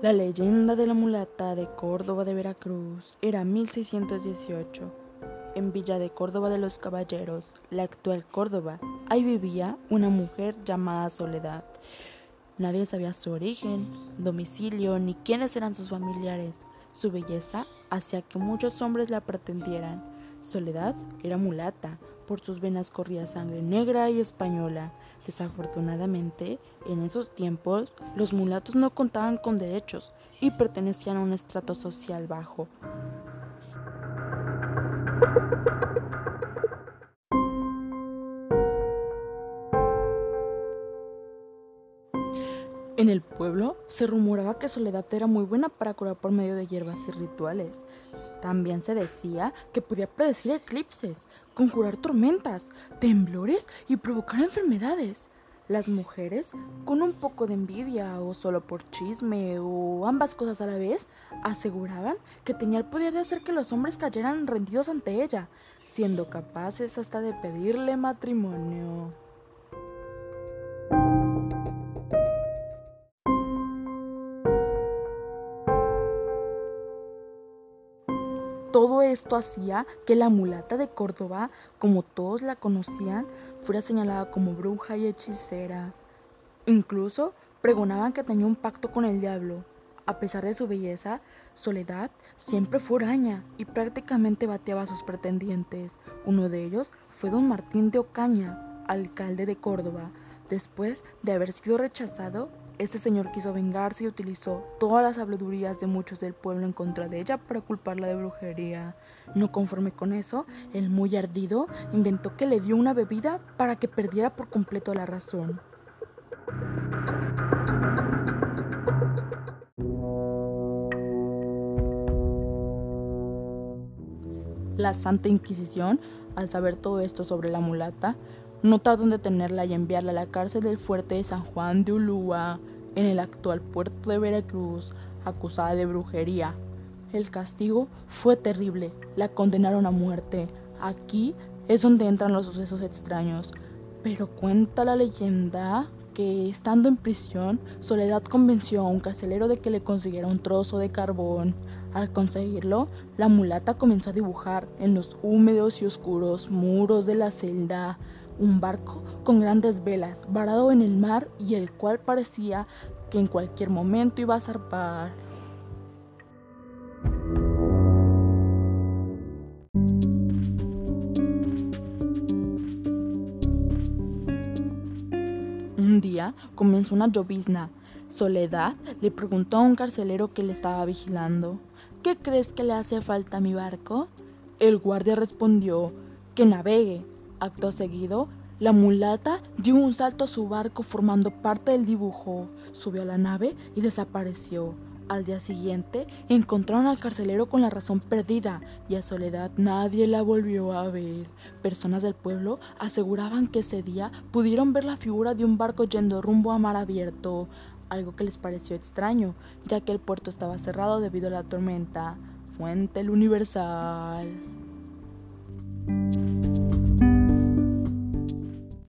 La leyenda de la mulata de Córdoba de Veracruz era 1618. En Villa de Córdoba de los Caballeros, la actual Córdoba, ahí vivía una mujer llamada Soledad. Nadie sabía su origen, domicilio ni quiénes eran sus familiares. Su belleza hacía que muchos hombres la pretendieran. Soledad era mulata, por sus venas corría sangre negra y española. Desafortunadamente, en esos tiempos, los mulatos no contaban con derechos y pertenecían a un estrato social bajo. En el pueblo se rumoraba que Soledad era muy buena para curar por medio de hierbas y rituales. También se decía que podía predecir eclipses, conjurar tormentas, temblores y provocar enfermedades. Las mujeres, con un poco de envidia o solo por chisme o ambas cosas a la vez, aseguraban que tenía el poder de hacer que los hombres cayeran rendidos ante ella, siendo capaces hasta de pedirle matrimonio. Todo esto hacía que la mulata de Córdoba, como todos la conocían, fuera señalada como bruja y hechicera. Incluso pregonaban que tenía un pacto con el diablo. A pesar de su belleza, Soledad siempre fue huraña y prácticamente bateaba a sus pretendientes. Uno de ellos fue don Martín de Ocaña, alcalde de Córdoba. Después de haber sido rechazado, este señor quiso vengarse y utilizó todas las habladurías de muchos del pueblo en contra de ella para culparla de brujería. No conforme con eso, el muy ardido inventó que le dio una bebida para que perdiera por completo la razón. La Santa Inquisición, al saber todo esto sobre la mulata, no tardó en detenerla y enviarla a la cárcel del fuerte de San Juan de Ulúa, en el actual puerto de Veracruz, acusada de brujería. El castigo fue terrible, la condenaron a muerte. Aquí es donde entran los sucesos extraños. Pero cuenta la leyenda que, estando en prisión, Soledad convenció a un carcelero de que le consiguiera un trozo de carbón. Al conseguirlo, la mulata comenzó a dibujar en los húmedos y oscuros muros de la celda un barco con grandes velas, varado en el mar y el cual parecía que en cualquier momento iba a zarpar. Un día comenzó una llovizna. Soledad le preguntó a un carcelero que le estaba vigilando, ¿qué crees que le hace falta a mi barco? El guardia respondió, que navegue. Acto seguido, la mulata dio un salto a su barco formando parte del dibujo, subió a la nave y desapareció. Al día siguiente encontraron al carcelero con la razón perdida y a Soledad nadie la volvió a ver. Personas del pueblo aseguraban que ese día pudieron ver la figura de un barco yendo rumbo a mar abierto, algo que les pareció extraño, ya que el puerto estaba cerrado debido a la tormenta. Fuente el Universal.